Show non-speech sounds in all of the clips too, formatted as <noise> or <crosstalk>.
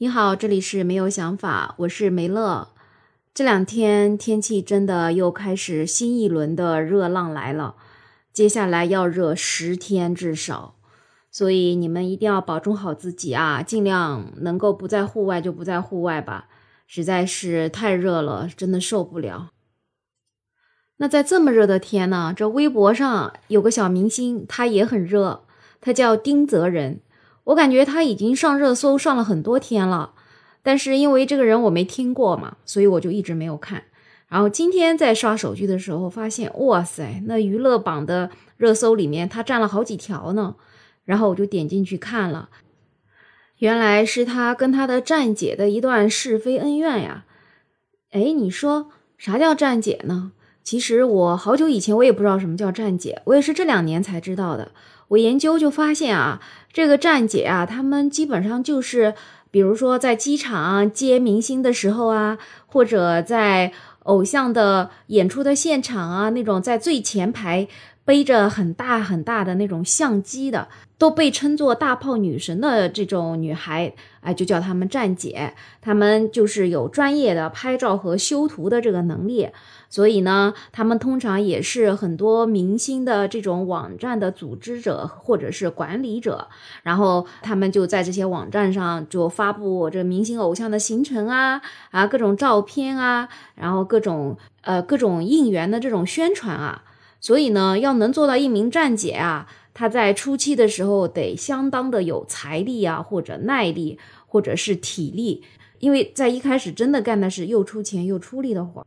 你好，这里是没有想法，我是梅乐。这两天天气真的又开始新一轮的热浪来了，接下来要热十天至少，所以你们一定要保重好自己啊，尽量能够不在户外就不在户外吧，实在是太热了，真的受不了。那在这么热的天呢，这微博上有个小明星，他也很热，他叫丁泽仁。我感觉他已经上热搜上了很多天了，但是因为这个人我没听过嘛，所以我就一直没有看。然后今天在刷手机的时候发现，哇塞，那娱乐榜的热搜里面他占了好几条呢。然后我就点进去看了，原来是他跟他的站姐的一段是非恩怨呀。哎，你说啥叫站姐呢？其实我好久以前我也不知道什么叫站姐，我也是这两年才知道的。我研究就发现啊，这个站姐啊，他们基本上就是，比如说在机场接明星的时候啊，或者在偶像的演出的现场啊，那种在最前排背着很大很大的那种相机的。都被称作大炮女神的这种女孩，哎，就叫她们站姐。她们就是有专业的拍照和修图的这个能力，所以呢，她们通常也是很多明星的这种网站的组织者或者是管理者。然后他们就在这些网站上就发布这明星偶像的行程啊啊各种照片啊，然后各种呃各种应援的这种宣传啊。所以呢，要能做到一名站姐啊。她在初期的时候得相当的有财力啊，或者耐力，或者是体力，因为在一开始真的干的是又出钱又出力的活儿。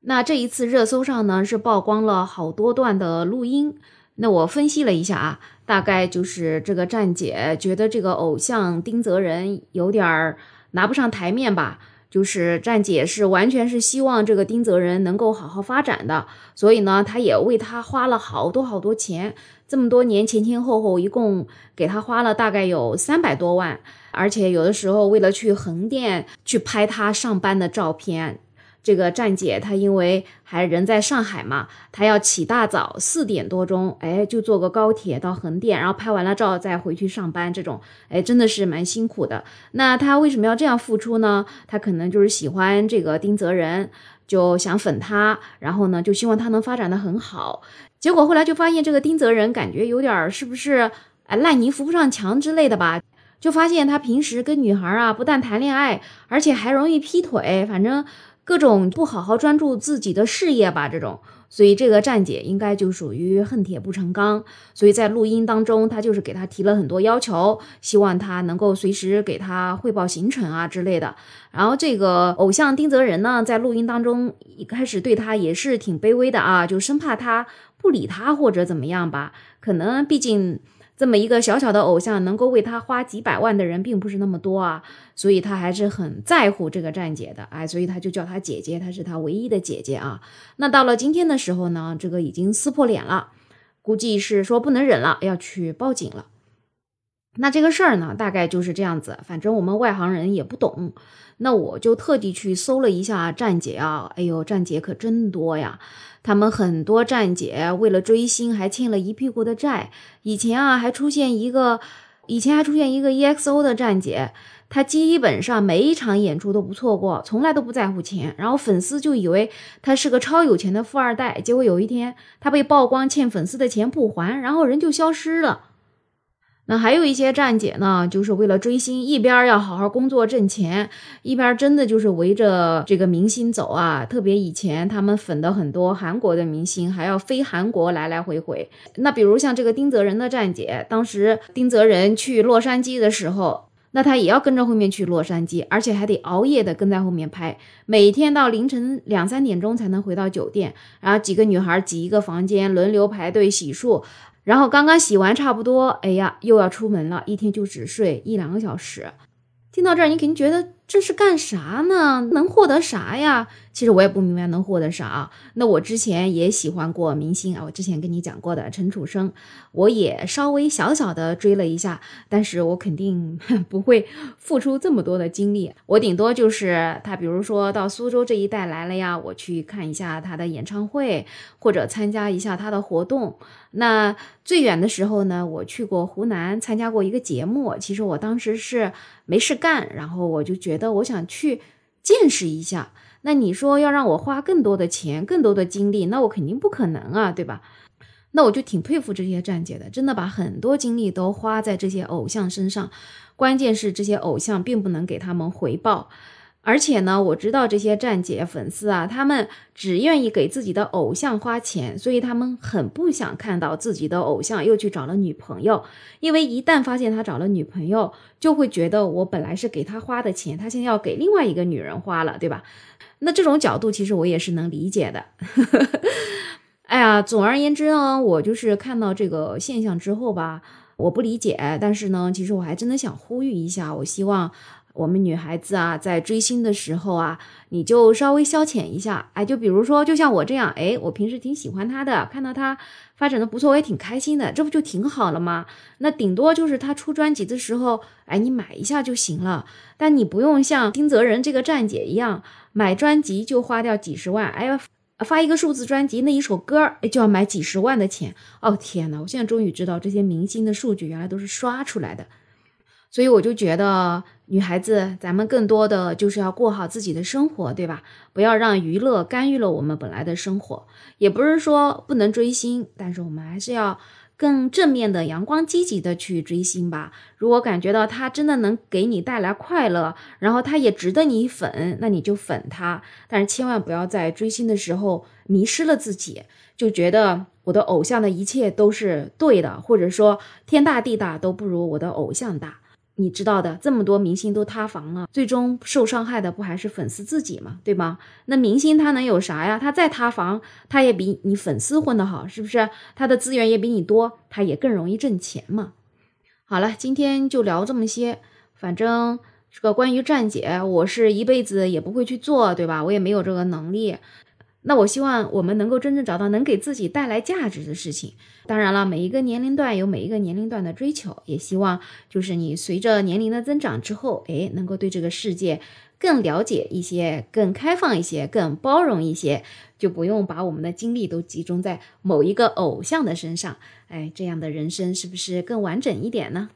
那这一次热搜上呢是曝光了好多段的录音，那我分析了一下啊，大概就是这个站姐觉得这个偶像丁泽仁有点儿拿不上台面吧。就是站姐是完全是希望这个丁泽仁能够好好发展的，所以呢，他也为他花了好多好多钱，这么多年前前后后一共给他花了大概有三百多万，而且有的时候为了去横店去拍他上班的照片。这个站姐她因为还人在上海嘛，她要起大早四点多钟，哎，就坐个高铁到横店，然后拍完了照再回去上班，这种哎真的是蛮辛苦的。那她为什么要这样付出呢？她可能就是喜欢这个丁泽仁，就想粉他，然后呢就希望他能发展的很好。结果后来就发现这个丁泽仁感觉有点是不是哎烂泥扶不上墙之类的吧？就发现他平时跟女孩啊不但谈恋爱，而且还容易劈腿，反正。各种不好好专注自己的事业吧，这种，所以这个站姐应该就属于恨铁不成钢。所以在录音当中，他就是给他提了很多要求，希望他能够随时给他汇报行程啊之类的。然后这个偶像丁泽仁呢，在录音当中一开始对他也是挺卑微的啊，就生怕他不理他或者怎么样吧。可能毕竟。这么一个小小的偶像，能够为他花几百万的人并不是那么多啊，所以他还是很在乎这个站姐的，哎，所以他就叫她姐姐，她是他唯一的姐姐啊。那到了今天的时候呢，这个已经撕破脸了，估计是说不能忍了，要去报警了。那这个事儿呢，大概就是这样子，反正我们外行人也不懂，那我就特地去搜了一下站姐啊，哎呦，站姐可真多呀。他们很多站姐为了追星还欠了一屁股的债。以前啊，还出现一个，以前还出现一个 EXO 的站姐，她基本上每一场演出都不错过，从来都不在乎钱。然后粉丝就以为她是个超有钱的富二代。结果有一天，她被曝光欠粉丝的钱不还，然后人就消失了。那还有一些站姐呢，就是为了追星，一边要好好工作挣钱，一边真的就是围着这个明星走啊。特别以前他们粉的很多韩国的明星，还要飞韩国来来回回。那比如像这个丁泽仁的站姐，当时丁泽仁去洛杉矶的时候，那他也要跟着后面去洛杉矶，而且还得熬夜的跟在后面拍，每天到凌晨两三点钟才能回到酒店，然后几个女孩挤一个房间，轮流排队洗漱。然后刚刚洗完差不多，哎呀，又要出门了，一天就只睡一两个小时。听到这儿，你肯定觉得这是干啥呢？能获得啥呀？其实我也不明白能获得啥。那我之前也喜欢过明星啊，我之前跟你讲过的陈楚生，我也稍微小小的追了一下，但是我肯定 <laughs> 不会付出这么多的精力。我顶多就是他，比如说到苏州这一带来了呀，我去看一下他的演唱会，或者参加一下他的活动。那最远的时候呢，我去过湖南参加过一个节目。其实我当时是没事干，然后我就觉得我想去见识一下。那你说要让我花更多的钱、更多的精力，那我肯定不可能啊，对吧？那我就挺佩服这些站姐的，真的把很多精力都花在这些偶像身上。关键是这些偶像并不能给他们回报。而且呢，我知道这些站姐粉丝啊，他们只愿意给自己的偶像花钱，所以他们很不想看到自己的偶像又去找了女朋友，因为一旦发现他找了女朋友，就会觉得我本来是给他花的钱，他现在要给另外一个女人花了，对吧？<laughs> 那这种角度其实我也是能理解的。哎呀，总而言之呢，我就是看到这个现象之后吧，我不理解，但是呢，其实我还真的想呼吁一下，我希望。我们女孩子啊，在追星的时候啊，你就稍微消遣一下，哎，就比如说，就像我这样，哎，我平时挺喜欢他的，看到他发展的不错，我也挺开心的，这不就挺好了吗？那顶多就是他出专辑的时候，哎，你买一下就行了，但你不用像丁泽仁这个站姐一样，买专辑就花掉几十万，哎呀，发一个数字专辑，那一首歌就要买几十万的钱，哦天呐，我现在终于知道这些明星的数据原来都是刷出来的。所以我就觉得，女孩子，咱们更多的就是要过好自己的生活，对吧？不要让娱乐干预了我们本来的生活。也不是说不能追星，但是我们还是要更正面的、阳光积极的去追星吧。如果感觉到他真的能给你带来快乐，然后他也值得你粉，那你就粉他。但是千万不要在追星的时候迷失了自己，就觉得我的偶像的一切都是对的，或者说天大地大都不如我的偶像大。你知道的，这么多明星都塌房了，最终受伤害的不还是粉丝自己吗？对吗？那明星他能有啥呀？他再塌房，他也比你粉丝混得好，是不是？他的资源也比你多，他也更容易挣钱嘛。好了，今天就聊这么些。反正这个关于站姐，我是一辈子也不会去做，对吧？我也没有这个能力。那我希望我们能够真正找到能给自己带来价值的事情。当然了，每一个年龄段有每一个年龄段的追求，也希望就是你随着年龄的增长之后，哎，能够对这个世界更了解一些，更开放一些，更包容一些，就不用把我们的精力都集中在某一个偶像的身上。哎，这样的人生是不是更完整一点呢？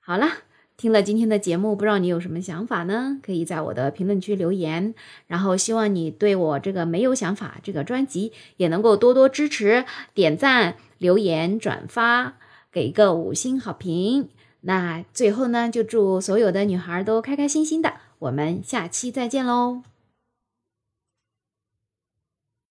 好了。听了今天的节目，不知道你有什么想法呢？可以在我的评论区留言。然后希望你对我这个没有想法这个专辑也能够多多支持，点赞、留言、转发，给一个五星好评。那最后呢，就祝所有的女孩都开开心心的。我们下期再见喽！